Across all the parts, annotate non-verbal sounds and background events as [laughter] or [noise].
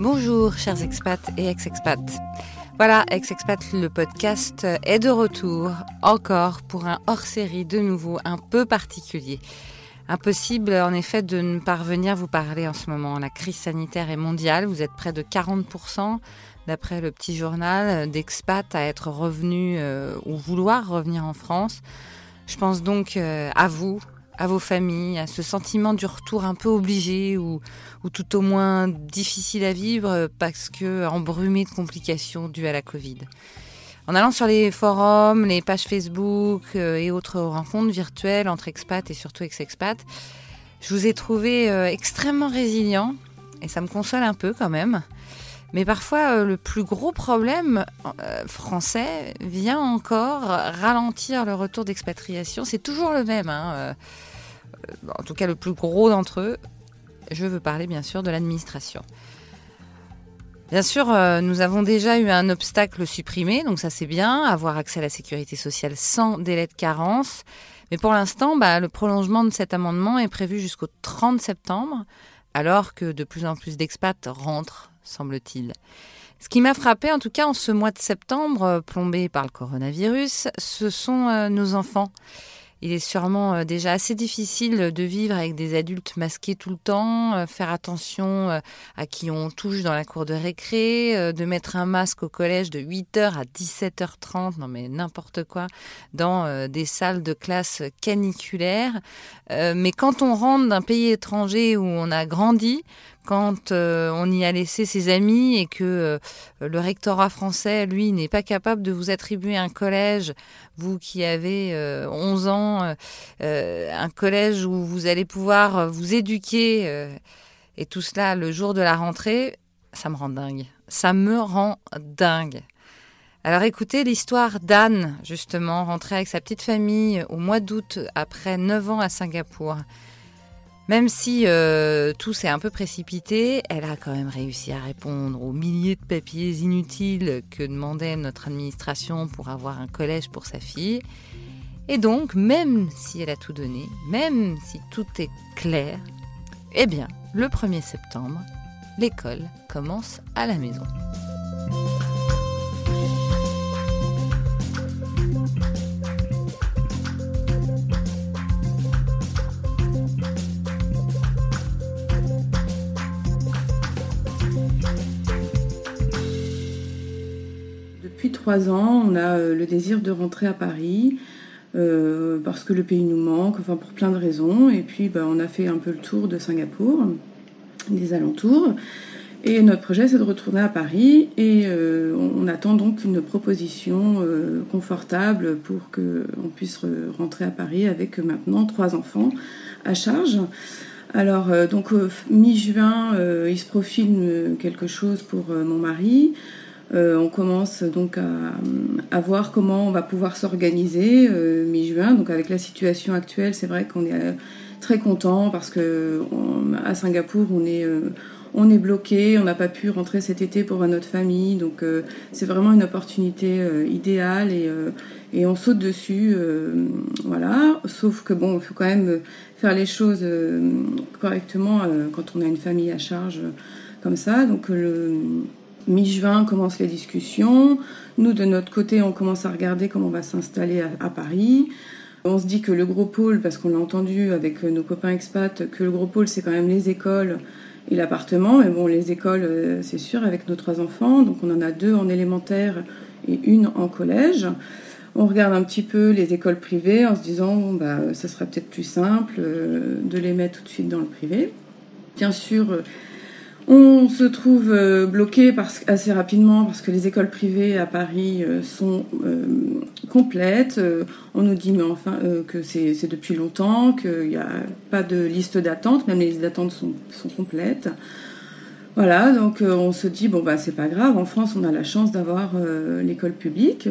Bonjour chers expats et ex-expats. Voilà, ex-expat, le podcast est de retour encore pour un hors-série de nouveau un peu particulier. Impossible en effet de ne pas revenir vous parler en ce moment. La crise sanitaire est mondiale, vous êtes près de 40% d'après le petit journal d'expats à être revenus euh, ou vouloir revenir en France. Je pense donc euh, à vous, à vos familles, à ce sentiment du retour un peu obligé ou, ou tout au moins difficile à vivre parce que embrumé de complications dues à la Covid. En allant sur les forums, les pages Facebook euh, et autres rencontres virtuelles entre expats et surtout ex-expats, je vous ai trouvé euh, extrêmement résilient et ça me console un peu quand même. Mais parfois, euh, le plus gros problème français vient encore ralentir le retour d'expatriation. C'est toujours le même. Hein, en tout cas, le plus gros d'entre eux. Je veux parler bien sûr de l'administration. Bien sûr, euh, nous avons déjà eu un obstacle supprimé, donc ça c'est bien, avoir accès à la sécurité sociale sans délai de carence. Mais pour l'instant, bah, le prolongement de cet amendement est prévu jusqu'au 30 septembre, alors que de plus en plus d'expats rentrent, semble-t-il. Ce qui m'a frappé, en tout cas en ce mois de septembre, euh, plombé par le coronavirus, ce sont euh, nos enfants. Il est sûrement euh, déjà assez difficile de vivre avec des adultes masqués tout le temps, euh, faire attention euh, à qui on touche dans la cour de récré, de mettre un masque au collège de 8h à 17h30, non mais n'importe quoi, dans des salles de classe caniculaires. Mais quand on rentre d'un pays étranger où on a grandi, quand euh, on y a laissé ses amis et que euh, le rectorat français, lui, n'est pas capable de vous attribuer un collège, vous qui avez 11 euh, ans, un collège où vous allez pouvoir vous éduquer, et tout cela le jour de la rentrée, ça me rend dingue. Ça me rend dingue. Alors écoutez l'histoire d'Anne, justement, rentrée avec sa petite famille au mois d'août après 9 ans à Singapour. Même si euh, tout s'est un peu précipité, elle a quand même réussi à répondre aux milliers de papiers inutiles que demandait notre administration pour avoir un collège pour sa fille. Et donc, même si elle a tout donné, même si tout est clair, eh bien, le 1er septembre, l'école commence à la maison. Depuis trois ans, on a euh, le désir de rentrer à Paris. Euh, parce que le pays nous manque, enfin pour plein de raisons. Et puis bah, on a fait un peu le tour de Singapour, des alentours. Et notre projet c'est de retourner à Paris et euh, on attend donc une proposition confortable pour qu'on puisse rentrer à Paris avec maintenant trois enfants à charge. Alors donc mi-juin il se profile quelque chose pour mon mari. Euh, on commence donc à, voir comment on va pouvoir s'organiser euh, mi-juin. Donc avec la situation actuelle, c'est vrai qu'on est euh, très content parce que à Singapour, on est on est bloqué, on n'a pas pu rentrer cet été pour notre famille, donc c'est vraiment une opportunité idéale et, et, on saute dessus, voilà. Sauf que bon, il faut quand même faire les choses correctement quand on a une famille à charge comme ça. Donc le, Mi-juin commencent les discussions. Nous, de notre côté, on commence à regarder comment on va s'installer à, Paris. On se dit que le gros pôle, parce qu'on l'a entendu avec nos copains expats, que le gros pôle, c'est quand même les écoles et l'appartement. Mais bon, les écoles, euh, c'est sûr, avec nos trois enfants. Donc on en a deux en élémentaire et une en collège. On regarde un petit peu les écoles privées en se disant, bah, ça sera peut-être plus simple euh, de les mettre tout de suite dans le privé. Bien sûr, euh, on se trouve euh, bloqué assez rapidement parce que les écoles privées à Paris euh, sont euh, complètes. on nous dit enfin que c'est depuis longtemps, qu'il n'y a pas de liste d'attente, même les listes d'attente sont, complètes. Voilà, donc on se dit bon bah c'est pas grave. En France, on a la chance d'avoir l'école publique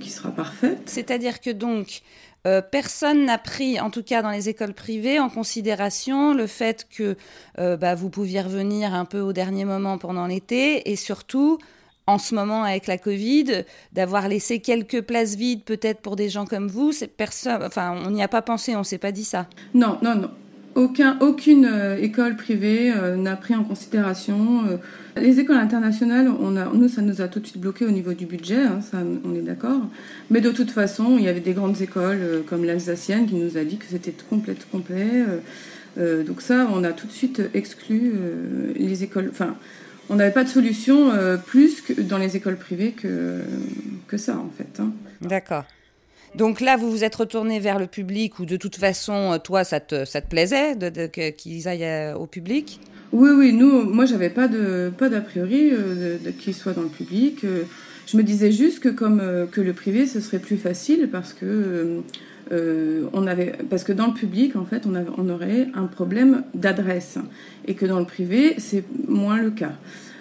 qui sera parfaite. C'est-à-dire que donc euh, personne n'a pris, en tout cas dans les écoles privées, en considération le fait que euh, bah, vous pouviez revenir un peu au dernier moment pendant l'été et surtout, en ce moment avec la Covid, d'avoir laissé quelques places vides peut-être pour des gens comme vous. Personne, enfin, on n'y a pas pensé, on s'est pas dit ça. Non, non, non. Aucun, aucune école privée n'a pris en considération. les écoles internationales, on a, nous, ça nous a tout de suite bloqué au niveau du budget, hein, ça, on est d'accord. Mais de toute façon, il y avait des grandes écoles comme l'Alsacienne qui nous a dit que c'était complet, complet. donc ça, on a tout de suite exclu les écoles. Enfin, on n'avait pas de solution euh, plus que dans les écoles privées que, que ça, en fait. Hein. D'accord. Donc là, vous vous êtes retourné vers le public ou de toute façon, toi, ça te, ça te plaisait de, qu'ils aillent euh, au public? Oui, oui. Nous, moi, j'avais pas de pas d'a priori euh, de, qu'ils soient dans le public. Je me disais juste que comme que le privé, ce serait plus facile parce que euh, on avait, parce que dans le public, en fait, on, on aurait un problème d'adresse et que dans le privé, c'est moins le cas.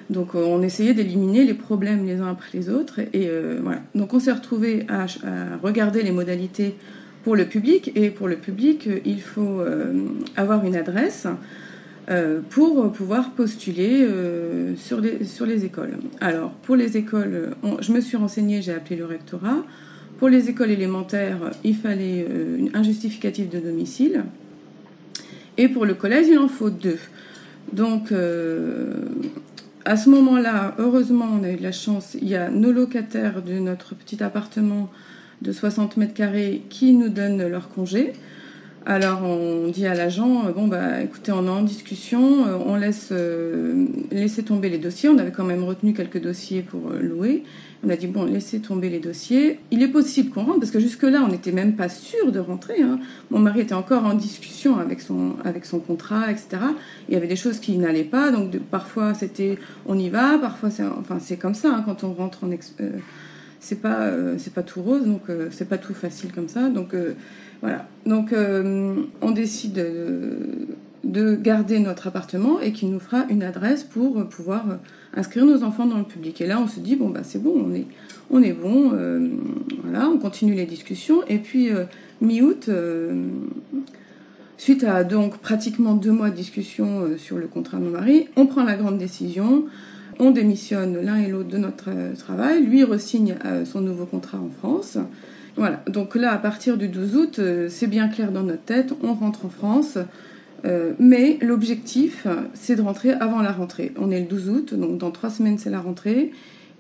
Donc, euh, on essayait d'éliminer les problèmes les uns après les autres. Et euh, voilà. Donc, on s'est retrouvé à, regarder les modalités pour le public. Et pour le public, il faut avoir une adresse pour pouvoir postuler sur, les, écoles. Alors, pour les écoles, je me suis renseignée, j'ai appelé le rectorat. Pour les écoles élémentaires, il fallait euh, un justificatif de domicile. Et pour le collège, il en faut deux. Donc, euh, à ce moment-là, heureusement, on a eu de la chance. Il y a nos locataires de notre petit appartement de 60 mètres carrés qui nous donnent leur congé. Alors on dit à l'agent, euh, bon bah écoutez, on est en discussion, on laisse laisser tomber les dossiers. On avait quand même retenu quelques dossiers pour louer. On a dit, bon, laissez tomber les dossiers. Il est possible qu'on rentre, parce que jusque-là, on n'était même pas sûr de rentrer. Hein. Mon mari était encore en discussion avec son, avec son contrat, etc. Il y avait des choses qui n'allaient pas. Donc, parfois, c'était on y va, parfois, c'est enfin, comme ça. Hein, quand on rentre en. Euh, c'est pas, euh, c'est pas tout rose, donc euh, c'est pas tout facile comme ça. Donc, voilà. Donc, on décide de garder notre appartement et qui nous fera une adresse pour pouvoir inscrire nos enfants dans le public. Et là, on se dit, bon, bah, c'est bon, on est, on est bon, euh, voilà, on continue les discussions. Et puis, euh, mi-août, euh, suite à donc pratiquement deux mois de discussion sur le contrat de mon mari, on prend la grande décision, on démissionne l'un et l'autre de notre travail, lui resigne son nouveau contrat en France. Voilà, donc là, à partir du 12 août, c'est bien clair dans notre tête, on rentre en France. Euh, mais l'objectif, c'est de rentrer avant la rentrée. On est le 12 août, donc dans trois semaines, c'est la rentrée.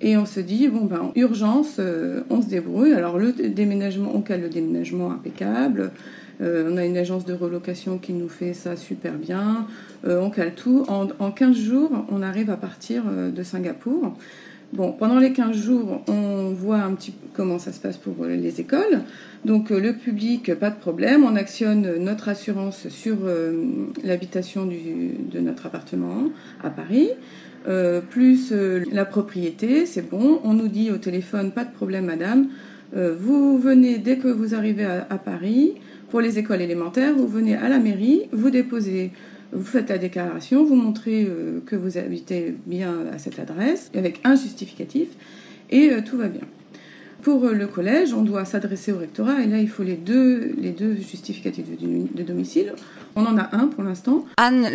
Et on se dit, bon, ben, urgence, euh, on se débrouille. Alors, le déménagement, on cale le déménagement impeccable. Euh, on a une agence de relocation qui nous fait ça super bien. on cale tout. En, en, 15 jours, on arrive à partir de Singapour. Bon, pendant les 15 jours, on voit un petit peu comment ça se passe pour les écoles. Donc euh, le public, pas de problème, on actionne notre assurance sur euh, l'habitation de notre appartement à Paris. Euh, plus la propriété, c'est bon. On nous dit au téléphone, pas de problème madame, vous venez dès que vous arrivez à, Paris, pour les écoles élémentaires, vous venez à la mairie, vous déposez vous faites la déclaration, vous montrez euh, que vous habitez bien à cette adresse avec un justificatif et euh, tout va bien. Pour euh, le collège, on doit s'adresser au rectorat et là, il faut les deux, les deux justificatifs de, domicile. On en a un pour l'instant. Anne,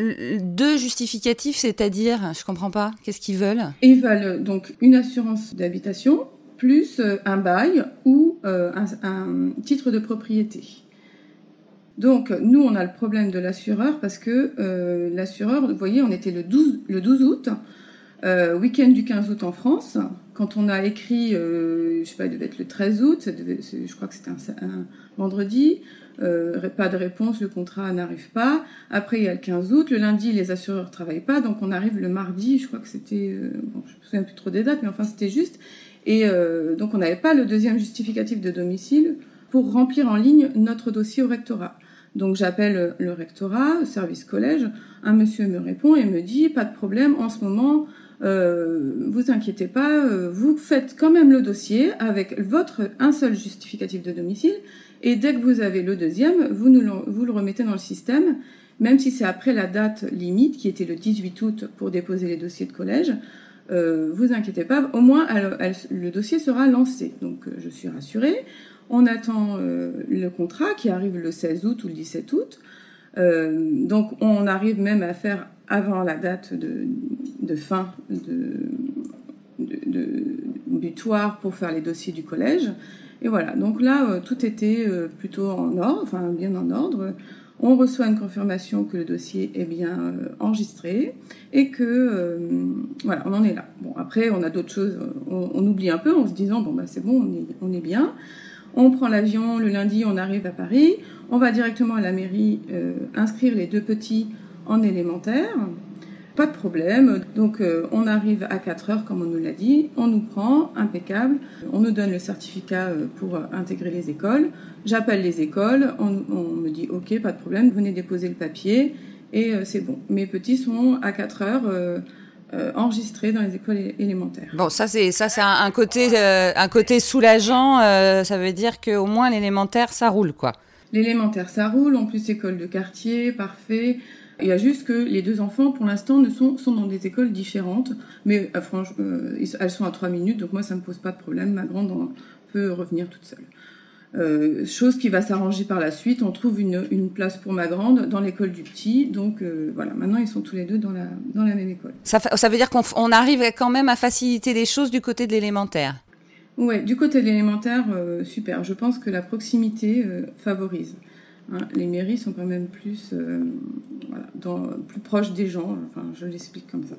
deux justificatifs, c'est-à-dire, je comprends pas, qu'est-ce qu'ils veulent? Ils veulent donc une assurance d'habitation plus un bail ou un titre de propriété. Donc, nous, on a le problème de l'assureur parce que euh, l'assureur, vous voyez, on était le 12, le 12 août, euh, week-end du 15 août en France. Quand on a écrit, euh, je sais pas, il devait être le 13 août, je crois que c'était un, vendredi, euh, pas de réponse, le contrat n'arrive pas. Après, il y a le 15 août, le lundi, les assureurs travaillent pas, donc on arrive le mardi, je crois que c'était, bon, je me souviens plus trop des dates, mais enfin c'était juste. Et donc on n'avait pas le deuxième justificatif de domicile pour remplir en ligne notre dossier au rectorat. Donc j'appelle le rectorat, service collège, un monsieur me répond et me dit pas de problème en ce moment, euh, vous inquiétez pas, euh, vous faites quand même le dossier avec votre un seul justificatif de domicile. Et dès que vous avez le deuxième, vous, nous vous le remettez dans le système, même si c'est après la date limite qui était le 18 août pour déposer les dossiers de collège. Euh, vous inquiétez pas, au moins le dossier sera lancé. Donc euh, je suis rassurée. On attend euh, le contrat qui arrive le 16 août ou le 17 août. Euh, donc on arrive même à faire avant la date de, fin de, butoir pour faire les dossiers du collège. Et voilà, donc là, tout était plutôt en ordre, enfin bien en ordre. On reçoit une confirmation que le dossier est bien enregistré et que voilà, on en est là. Bon, après, on a d'autres choses, on, oublie un peu en se disant bon bah c'est bon, on est, on est bien. On prend l'avion le lundi, on arrive à Paris, on va directement à la mairie inscrire les deux petits en élémentaire. Pas de problème. Donc euh, on arrive à 4 heures comme on nous l'a dit, on nous prend, impeccable, on nous donne le certificat euh, pour euh, intégrer les écoles. J'appelle les écoles, on, me dit ok, pas de problème, venez déposer le papier et c'est bon. Mes petits sont à 4 heures enregistrés dans les écoles élémentaires. Bon, ça c'est ça c'est un, côté un côté soulageant. ça veut dire qu'au moins l'élémentaire ça roule quoi. L'élémentaire ça roule. En plus école de quartier, parfait. Il y a juste que les deux enfants, pour l'instant, ne sont, sont dans des écoles différentes, mais euh, franchement, euh, elles sont à trois minutes, donc moi, ça me pose pas de problème. Ma grande peut revenir toute seule. Euh, chose qui va s'arranger par la suite. On trouve une, une, place pour ma grande dans l'école du petit. Donc voilà, maintenant ils sont tous les deux dans la, dans la même école. Ça, ça veut dire qu'on arrive quand même à faciliter les choses du côté de l'élémentaire Ouais, du côté de l'élémentaire, super. Je pense que la proximité favorise. Hein, les mairies sont quand même plus, euh, dans, plus proches des gens. Enfin, je l'explique comme ça.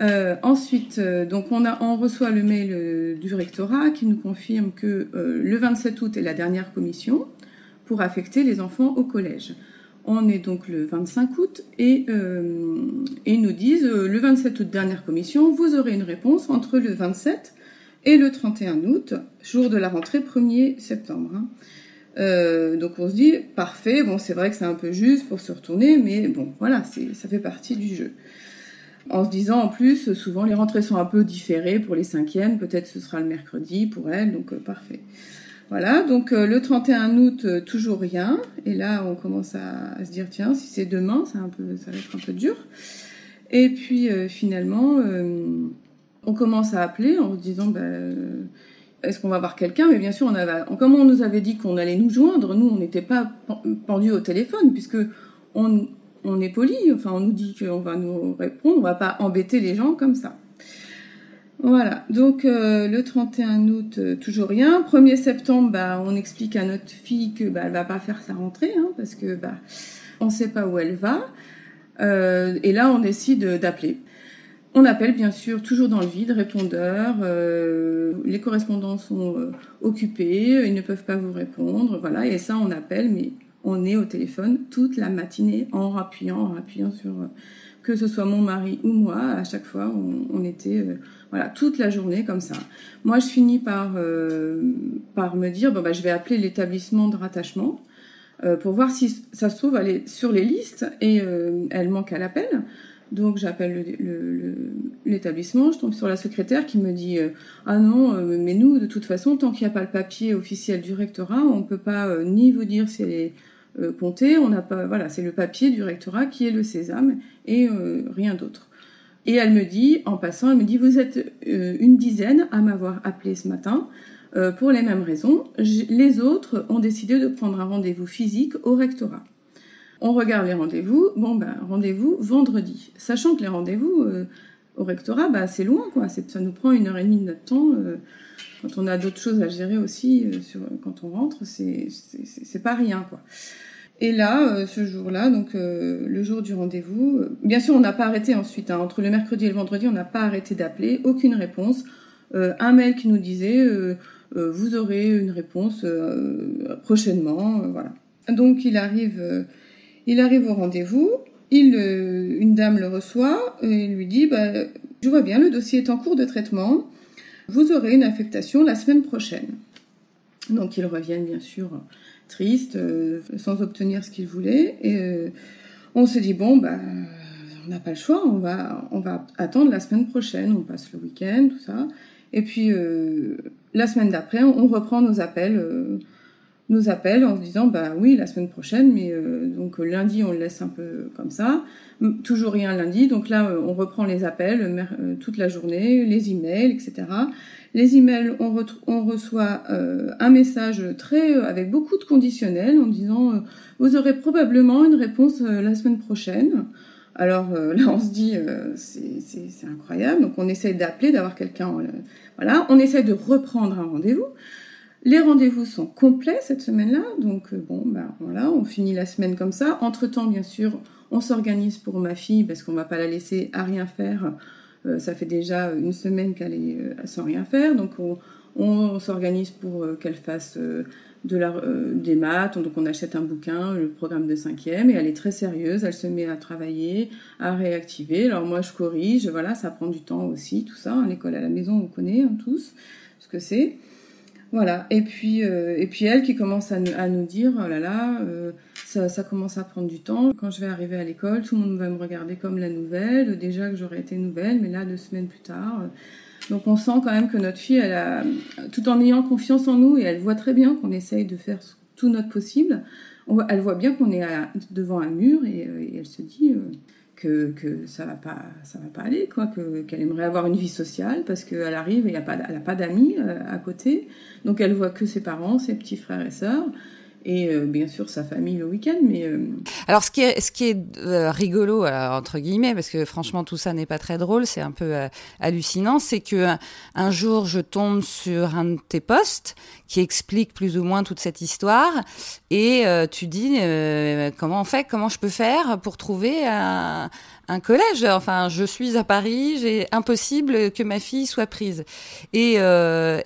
Euh, ensuite, euh, donc on, a, on reçoit le mail du rectorat qui nous confirme que le 27 août est la dernière commission pour affecter les enfants au collège. On est donc le 25 août et, et nous disent le 27 août dernière commission, vous aurez une réponse entre le 27 et le 31 août, jour de la rentrée 1er septembre. Hein. Euh, donc on se dit parfait. Bon, c'est vrai que c'est un peu juste pour se retourner, mais bon, voilà, ça fait partie du jeu. En se disant en plus, souvent les rentrées sont un peu différées pour les cinquièmes. Peut-être ce sera le mercredi pour elles, donc euh, parfait. Voilà, donc euh, le 31 août, toujours rien. Et là, on commence à, se dire tiens, si c'est demain, ça, va être un peu dur. Et puis finalement, on commence à appeler en se disant ben est-ce qu'on va voir quelqu'un? Mais bien sûr, on avait, comme on nous avait dit qu'on allait nous joindre, nous, on n'était pas pendus au téléphone, puisque on, est poli, enfin, on nous dit qu'on va nous répondre, on va pas embêter les gens comme ça. Voilà, donc euh, le 31 août, euh, toujours rien. 1er septembre, bah, on explique à notre fille que bah, elle va pas faire sa rentrée, hein, parce que bah, on sait pas où elle va. Euh, et là, on décide d'appeler. On appelle bien sûr toujours dans le vide, répondeur. Euh, les correspondants sont euh, occupés, ils ne peuvent pas vous répondre, voilà. Et ça, on appelle, mais on est au téléphone toute la matinée en rappuyant, en rappuyant sur euh, que ce soit mon mari ou moi. À chaque fois, on, était voilà toute la journée comme ça. Moi, je finis par par me dire bon bah je vais appeler l'établissement de rattachement. pour voir si ça se trouve elle est sur les listes et elle manque à l'appel. Donc j'appelle l'établissement, je tombe sur la secrétaire qui me dit euh, ah non euh, mais nous de toute façon tant qu'il n'y a pas le papier officiel du rectorat on ne peut pas euh, ni vous dire si elle est comptée, on n'a pas voilà c'est le papier du rectorat qui est le sésame et rien d'autre. Et elle me dit en passant elle me dit vous êtes une dizaine à m'avoir appelé ce matin pour les mêmes raisons. les autres ont décidé de prendre un rendez-vous physique au rectorat. On regarde les rendez-vous. Bon, ben, rendez-vous vendredi. Sachant que les rendez-vous euh, au rectorat, bah, c'est loin, quoi. Ça nous prend une heure et demie de notre temps. Euh, quand on a d'autres choses à gérer aussi, euh, quand on rentre, c'est pas rien, quoi. Et là, ce jour-là, donc le jour du rendez-vous, bien sûr, on n'a pas arrêté ensuite. Hein, entre le mercredi et le vendredi, on n'a pas arrêté d'appeler, aucune réponse. un mail qui nous disait vous aurez une réponse prochainement, voilà. Donc il arrive il arrive au rendez-vous, euh, une dame le reçoit et lui dit bah, Je vois bien, le dossier est en cours de traitement, vous aurez une affectation la semaine prochaine. Donc ils reviennent bien sûr tristes, euh, sans obtenir ce qu'ils voulaient. Et euh, on se dit Bon, bah, on n'a pas le choix, on va, on va attendre la semaine prochaine, on passe le week-end, tout ça. Et puis la semaine d'après, on reprend nos appels nous appelle en se disant bah oui la semaine prochaine mais euh, donc lundi on le laisse un peu comme ça. Toujours rien lundi donc là euh, on reprend les appels euh, toute la journée les emails etc les emails on, on reçoit un message très avec beaucoup de conditionnels en disant vous aurez probablement une réponse la semaine prochaine alors là on se dit c'est incroyable. Donc on essaye d'appeler d'avoir quelqu'un voilà. On essaye de reprendre un rendez-vous Les rendez-vous sont complets cette semaine-là, donc bon, ben voilà, on finit la semaine comme ça. Entre-temps, bien sûr, on s'organise pour ma fille parce qu'on va pas la laisser à rien faire. ça fait déjà une semaine qu'elle est sans rien faire, donc on, s'organise pour qu'elle fasse de la, euh, des maths, donc on achète un bouquin, le programme de cinquième, et elle est très sérieuse, elle se met à travailler, à réactiver. Alors moi je corrige, voilà, ça prend du temps aussi, tout ça. L'école à la maison, on connaît hein, tous ce que c'est. Voilà, et puis, euh, et puis elle qui commence à, nous dire, oh là là, euh, ça, ça, commence à prendre du temps. Quand je vais arriver à l'école, tout le monde va me regarder comme la nouvelle, déjà que j'aurais été nouvelle, mais là, deux semaines plus tard, donc on sent quand même que notre fille, elle a, tout en ayant confiance en nous, et elle voit très bien qu'on essaye de faire tout notre possible, elle voit bien qu'on est devant un mur et, euh, elle se dit euh, que, ça va pas ça va pas aller quoi qu'elle aimerait avoir une vie sociale parce qu'elle arrive et il a pas elle a pas d'amis euh, à côté. Donc elle voit que ses parents ses petits frères et sœurs et euh, bien sûr sa famille le week-end. Euh, alors ce qui est ce qui est euh, rigolo entre guillemets parce que franchement tout ça n'est pas très drôle, c'est un peu hallucinant, c'est que un jour je tombe sur un de tes posts qui explique plus ou moins toute cette histoire et tu dis comment on fait, comment je peux faire pour trouver un, un collège. Enfin, je suis à Paris, j'ai impossible que ma fille soit prise. Et, euh,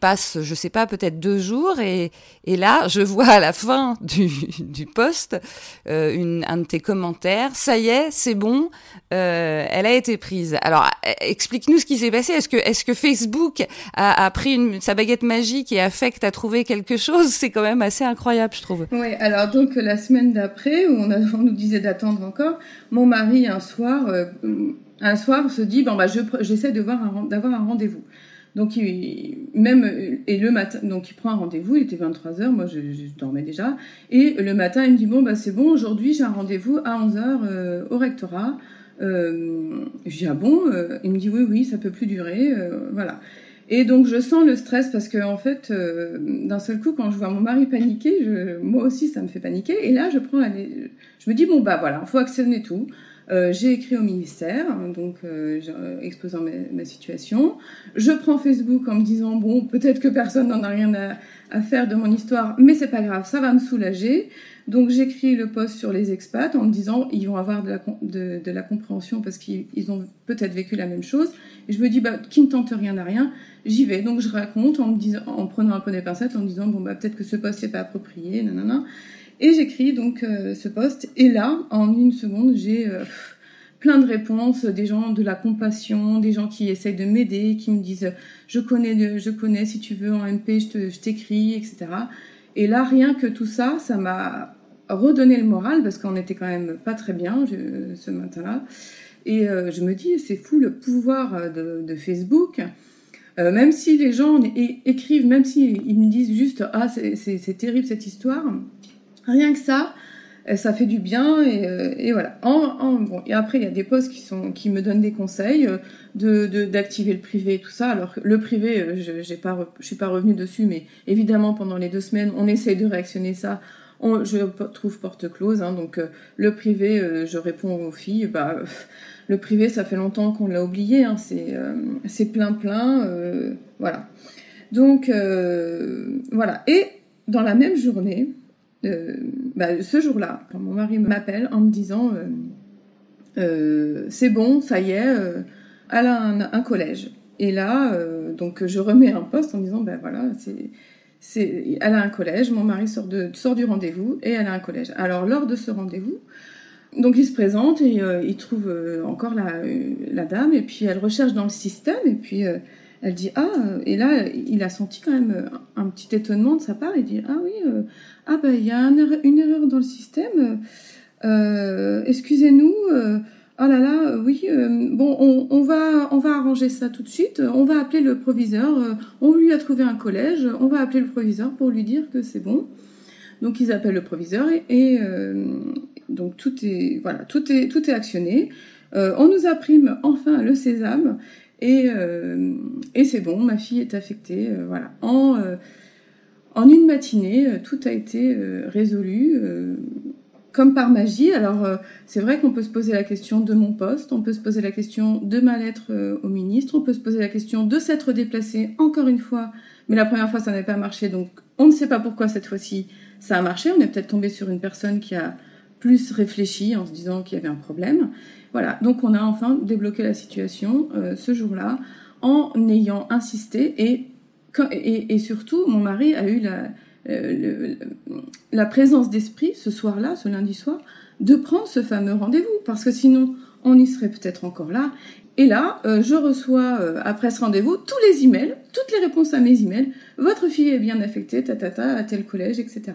passe, je sais pas, peut-être deux jours, et, là, je vois à la fin [laughs] du, du post euh, un de tes commentaires. Ça y est, c'est bon, euh, elle a été prise. Alors, explique-nous ce qui s'est passé. Est-ce que, Facebook a, a pris sa baguette magique et a tu as trouvé quelque chose? C'est quand même assez incroyable, je trouve. Oui, alors donc la semaine d'après, où on, a, on nous disait d'attendre encore, mon mari un soir, euh, un soir se dit bon bah j'essaie voir d'avoir un rendez-vous. Donc il, même et le matin, donc il prend un rendez-vous. Il était 23 h moi je, dormais déjà. Et le matin il me dit bon bah c'est bon aujourd'hui j'ai un rendez-vous à 11 h euh, au rectorat. Euh, je dis ah bon Il me dit oui oui ça peut plus durer voilà. Et donc je sens le stress parce que en fait, d'un seul coup, quand je vois mon mari paniquer, je, moi aussi ça me fait paniquer. Et là, je prends la, je me dis bon bah voilà, faut actionner tout. Euh, j'ai écrit au ministère, donc euh, exposant ma, situation. Je prends Facebook en me disant bon, peut-être que personne n'en a rien à, faire de mon histoire, mais c'est pas grave, ça va me soulager. Donc j'écris le post sur les expats en me disant ils vont avoir de la, compréhension parce qu'ils ont peut-être vécu la même chose. Et je me dis bah qui ne tente rien n'a rien, j'y vais. Donc je raconte en me disant, en prenant un peu des pincettes, en me disant bon bah peut-être que ce post n'est pas approprié, nanana. Et j'écris donc euh, ce poste. Et là, en une seconde, j'ai euh, plein de réponses, des gens de la compassion, des gens qui essayent de m'aider, qui me disent je connais, je connais, si tu veux en MP, je t'écris, etc. Et là, rien que tout ça, ça m'a redonné le moral parce qu'on était quand même pas très bien ce matin-là. Et euh, je me dis, c'est fou le pouvoir de, Facebook. même si les gens écrivent, même s'ils ils me disent juste ah c'est terrible cette histoire, Rien que ça, euh, ça fait du bien et, euh, voilà. bon, et après, il y a des postes qui, sont, qui me donnent des conseils euh, d'activer le privé et tout ça. Alors le privé, je je suis pas revenue dessus, mais évidemment pendant les deux semaines, on essaye de réactionner ça. Je trouve porte close, hein, donc le privé, je réponds aux filles, bah [laughs] le privé, ça fait longtemps qu'on l'a oublié, hein, c'est plein plein, voilà. Donc voilà. Et dans la même journée, euh, bah, ce jour-là, quand mon mari m'appelle en me disant euh, euh, c'est bon, ça y est, elle a un, collège. Et là, donc je remets un poste en disant ben voilà, c'est elle a un collège, mon mari sort, de, sort du rendez-vous et elle a un collège. Alors lors de ce rendez-vous, donc il se présente et il trouve encore la, dame et puis elle recherche dans le système et puis elle dit ah et là il a senti quand même un petit étonnement de sa part. Il dit ah oui ah ben il y a une erreur dans le système. Euh, excusez-nous. Euh, oh là là, oui. Euh, bon, on, va on va arranger ça tout de suite. On va appeler le proviseur. on lui a trouvé un collège. On va appeler le proviseur pour lui dire que c'est bon. Donc ils appellent le proviseur et, donc tout est voilà tout est tout est actionné. on nous imprime enfin le sésame et, et c'est bon, ma fille est affectée, voilà, en, en une matinée, euh, tout a été euh, résolu. Euh, comme par magie. Alors, euh, c'est vrai qu'on peut se poser la question de mon poste, on peut se poser la question de ma lettre euh, au ministre, on peut se poser la question de s'être déplacé encore une fois, mais la première fois, ça n'avait pas marché, donc on ne sait pas pourquoi cette fois-ci ça a marché. On est peut-être tombé sur une personne qui a plus réfléchi en se disant qu'il y avait un problème. Voilà, donc on a enfin débloqué la situation euh, ce jour-là en ayant insisté et, et, surtout, mon mari a eu la, euh, la présence d'esprit ce soir-là, ce lundi soir, de prendre ce fameux rendez-vous, parce que sinon on y serait peut-être encore là. Et là, euh, je reçois après ce rendez-vous tous les emails, toutes les réponses à mes emails. Votre fille est bien affectée, ta, ta, ta à tel collège, etc.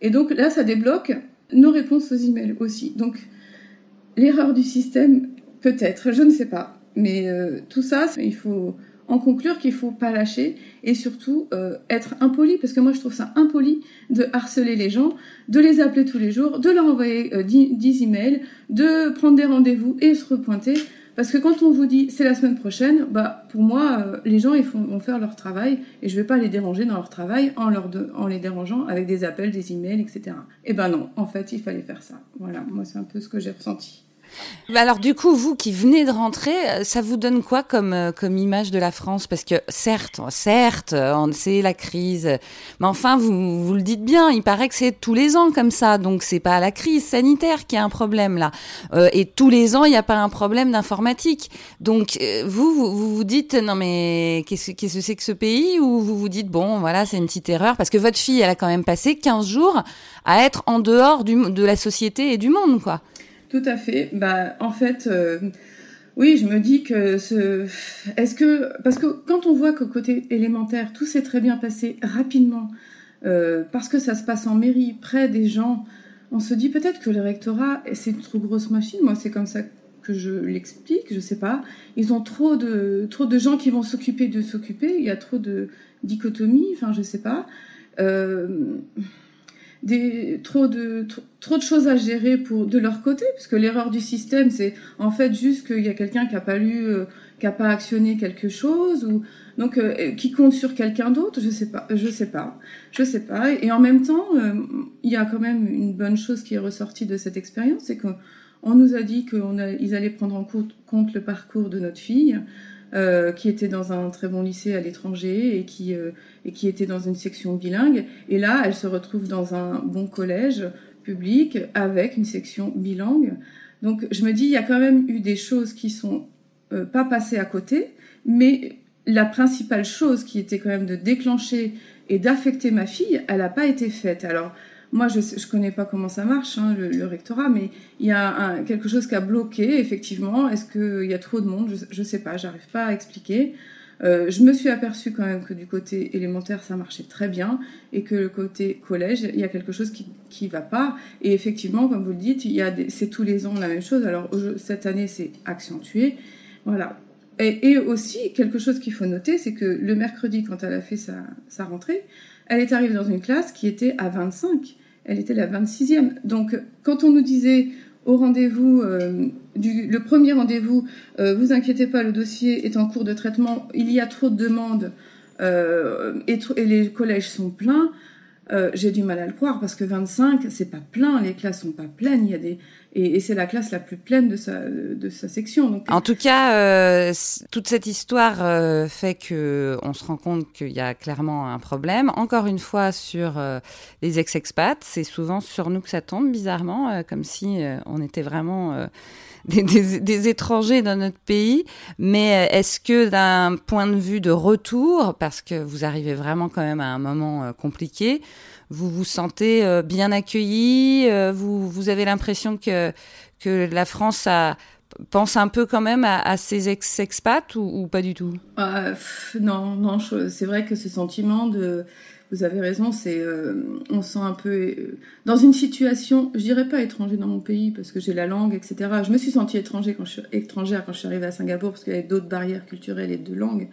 Et donc là, ça débloque nos réponses aux emails aussi. Donc l'erreur du système, peut-être, je ne sais pas. Mais tout ça, il faut en conclure qu'il faut pas lâcher et surtout euh, être impoli parce que moi je trouve ça impoli de harceler les gens, de les appeler tous les jours, de leur envoyer euh, 10, emails, de prendre des rendez-vous et se repointer parce que quand on vous dit c'est la semaine prochaine, bah pour moi euh, les gens ils font, vont faire leur travail et je vais pas les déranger dans leur travail en leur en les dérangeant avec des appels, des emails, etc. Et eh ben non, en fait il fallait faire ça. Voilà, moi c'est un peu ce que j'ai ressenti. Alors du coup, vous qui venez de rentrer, euh, ça vous donne quoi comme euh, comme image de la France? Parce que certes, certes, on sait la crise, mais enfin vous vous le dites bien, il paraît que c'est tous les ans comme ça, donc c'est pas la crise sanitaire qui a un problème là, euh, et tous les ans il n'y a pas un problème d'informatique. Donc vous, vous, vous dites non mais qu'est-ce qu'est-ce que c'est que ce pays? Ou vous vous dites bon voilà c'est une petite erreur parce que votre fille elle a quand même passé 15 jours à être en dehors du, de la société et du monde quoi. Tout à fait. Bah, en fait, euh, oui, je me dis que ce, est-ce que, parce que quand on voit qu'au côté élémentaire, tout s'est très bien passé rapidement, euh, parce que ça se passe en mairie, près des gens, on se dit peut-être que le rectorat, c'est une trop grosse machine. Moi, c'est comme ça que je l'explique, je sais pas. Ils ont trop de, trop de gens qui vont s'occuper de s'occuper. Il y a trop de dichotomie, enfin, je sais pas. Euh, des, trop, de, trop, de choses à gérer pour, de leur côté, parce que l'erreur du système, c'est en fait juste qu'il y a quelqu'un qui n'a pas lu, euh, qui n'a pas actionné quelque chose, ou donc euh, qui compte sur quelqu'un d'autre, je sais pas, je sais pas, je sais pas. Et en même temps, euh, il y a quand même une bonne chose qui est ressortie de cette expérience, c'est qu'on nous a dit qu'ils allaient prendre en compte le parcours de notre fille. Euh, qui était dans un très bon lycée à l'étranger et qui euh, et qui était dans une section bilingue. Et là, elle se retrouve dans un bon collège public avec une section bilingue. Donc, je me dis, il y a quand même eu des choses qui sont euh, pas passées à côté, mais la principale chose qui était quand même de déclencher et d'affecter ma fille, elle n'a pas été faite. Alors, moi, je ne connais pas comment ça marche, hein, le, rectorat, mais il y a quelque chose qui a bloqué, effectivement. Est-ce qu'il y a trop de monde? Je ne sais pas, j'arrive pas à expliquer. Euh, je me suis aperçue quand même que du côté élémentaire, ça marchait très bien et que le côté collège, il y a quelque chose qui ne va pas. Et effectivement, comme vous le dites, c'est tous les ans la même chose. Alors cette année, c'est accentué. Voilà. Et, et, aussi, quelque chose qu'il faut noter, c'est que le mercredi, quand elle a fait sa, sa rentrée, elle est arrivée dans une classe qui était à 25 elle était la 26e. Donc, quand on nous disait au rendez-vous, euh, le premier rendez-vous, euh, vous inquiétez pas, le dossier est en cours de traitement, il y a trop de demandes euh, et, et, les collèges sont pleins, j'ai du mal à le croire parce que 25, c'est pas plein, les classes sont pas pleines, il y a des et, c'est la classe la plus pleine de sa section. En tout cas, euh, toute cette histoire euh, fait que on se rend compte qu'il y a clairement un problème. Encore une fois sur euh, les ex-expats, c'est souvent sur nous que ça tombe bizarrement, comme si on était vraiment [laughs] des, étrangers dans notre pays. Mais est-ce que d'un point de vue de retour, parce que vous arrivez vraiment quand même à un moment compliqué, vous vous sentez euh, bien accueilli euh, vous, avez l'impression que, la France a, pense un peu quand même à, ses ex-expats ou, pas du tout? Euh, Non, non, c'est vrai que ce sentiment de vous avez raison, c'est euh, on sent un peu dans une situation, je dirais pas étranger dans mon pays parce que j'ai la langue, etc. Je me suis sentie quand je étrangère quand je suis arrivée à Singapour parce qu'il y avait d'autres barrières culturelles et de langue.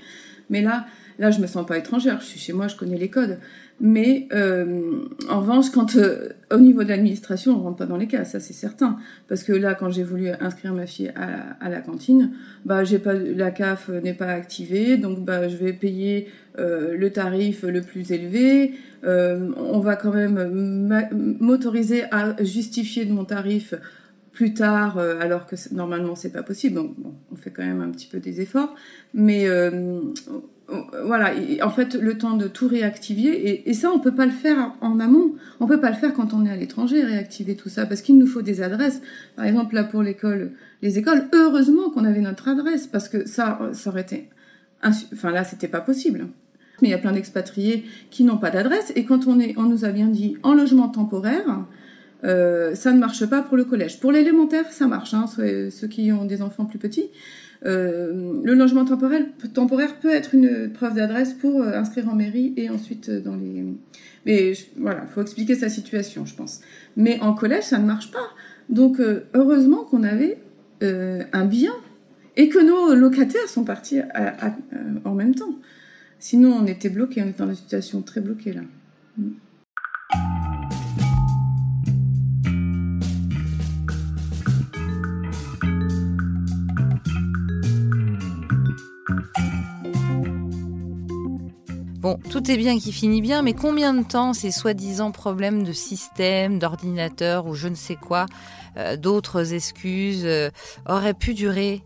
Mais là, Là, je me sens pas étrangère. Je suis chez moi, je connais les codes. Mais euh, en revanche, quand euh, au niveau de l'administration, on rentre pas dans les cas, ça c'est certain. Parce que là, quand j'ai voulu inscrire ma fille à, la cantine, bah j'ai pas la CAF n'est pas activée, donc bah je vais payer euh, le tarif le plus élevé. on va quand même m'autoriser à justifier de mon tarif plus tard, alors que normalement c'est pas possible. Donc bon, on fait quand même un petit peu des efforts, mais voilà, en fait, le temps de tout réactiver, et, ça, on peut pas le faire en amont. On peut pas le faire quand on est à l'étranger, réactiver tout ça, parce qu'il nous faut des adresses. Par exemple, là, pour l'école, les écoles, heureusement qu'on avait notre adresse, parce que ça, ça aurait été, enfin là, c'était pas possible. Mais il y a plein d'expatriés qui n'ont pas d'adresse, et quand on est, on nous a bien dit en logement temporaire, euh, ça ne marche pas pour le collège. Pour l'élémentaire, ça marche, hein, ceux qui ont des enfants plus petits. Euh, le logement temporaire, peut être une preuve d'adresse pour euh, inscrire en mairie et ensuite euh, dans les. Mais voilà, faut expliquer sa situation, je pense. Mais en collège, ça ne marche pas. Donc heureusement qu'on avait un bien et que nos locataires sont partis en même temps. Sinon, on était bloqué, on était dans une situation très bloquée là. Mm. Bon, tout est bien qui finit bien, mais combien de temps ces soi-disant problèmes de système, d'ordinateur ou je ne sais quoi, euh, d'autres excuses euh, auraient pu durer?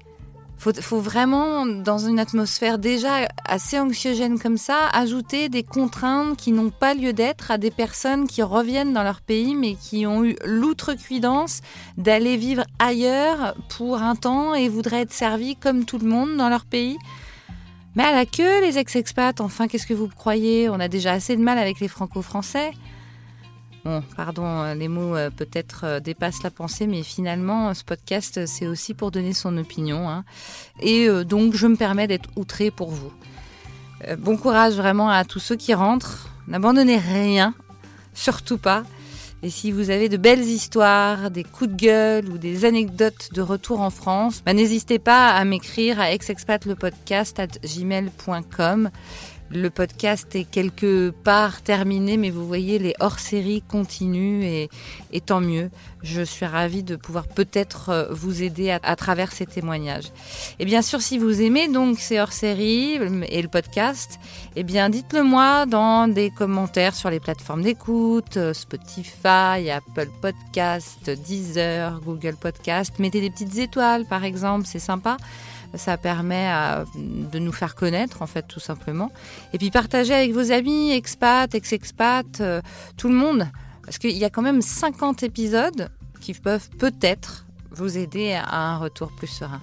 Faut, faut vraiment, dans une atmosphère déjà assez anxiogène comme ça, ajouter des contraintes qui n'ont pas lieu d'être à des personnes qui reviennent dans leur pays mais qui ont eu l'outrecuidance d'aller vivre ailleurs pour un temps et voudraient être servis comme tout le monde dans leur pays? Mais à la queue, les ex-expats, enfin, qu'est-ce que vous croyez? On a déjà assez de mal avec les franco-français. Bon, pardon, euh, les mots euh, peut-être euh, dépassent la pensée, mais finalement, ce podcast, c'est aussi pour donner son opinion. Hein. Et donc, je me permets d'être outré pour vous. bon courage vraiment à tous ceux qui rentrent. N'abandonnez rien, surtout pas. Et si vous avez de belles histoires, des coups de gueule ou des anecdotes de retour en France, bah, n'hésitez pas à m'écrire à exexpatlepodcast.gmail.com. Le podcast est quelque part terminé, mais vous voyez, les hors-séries continuent et, tant mieux. Je suis ravie de pouvoir peut-être euh, vous aider à, travers ces témoignages. Et bien sûr, si vous aimez donc ces hors-séries et le podcast, eh bien dites-le moi dans des commentaires sur les plateformes d'écoute, euh, Spotify, Apple Podcast, Deezer, Google Podcast. Mettez des petites étoiles, par exemple, c'est sympa. Ça permet de nous faire connaître, en fait, tout simplement. Et puis partager avec vos amis, expats, ex-expats, euh, tout le monde. Parce qu'il y a quand même 50 épisodes qui peuvent peut-être vous aider à un retour plus serein.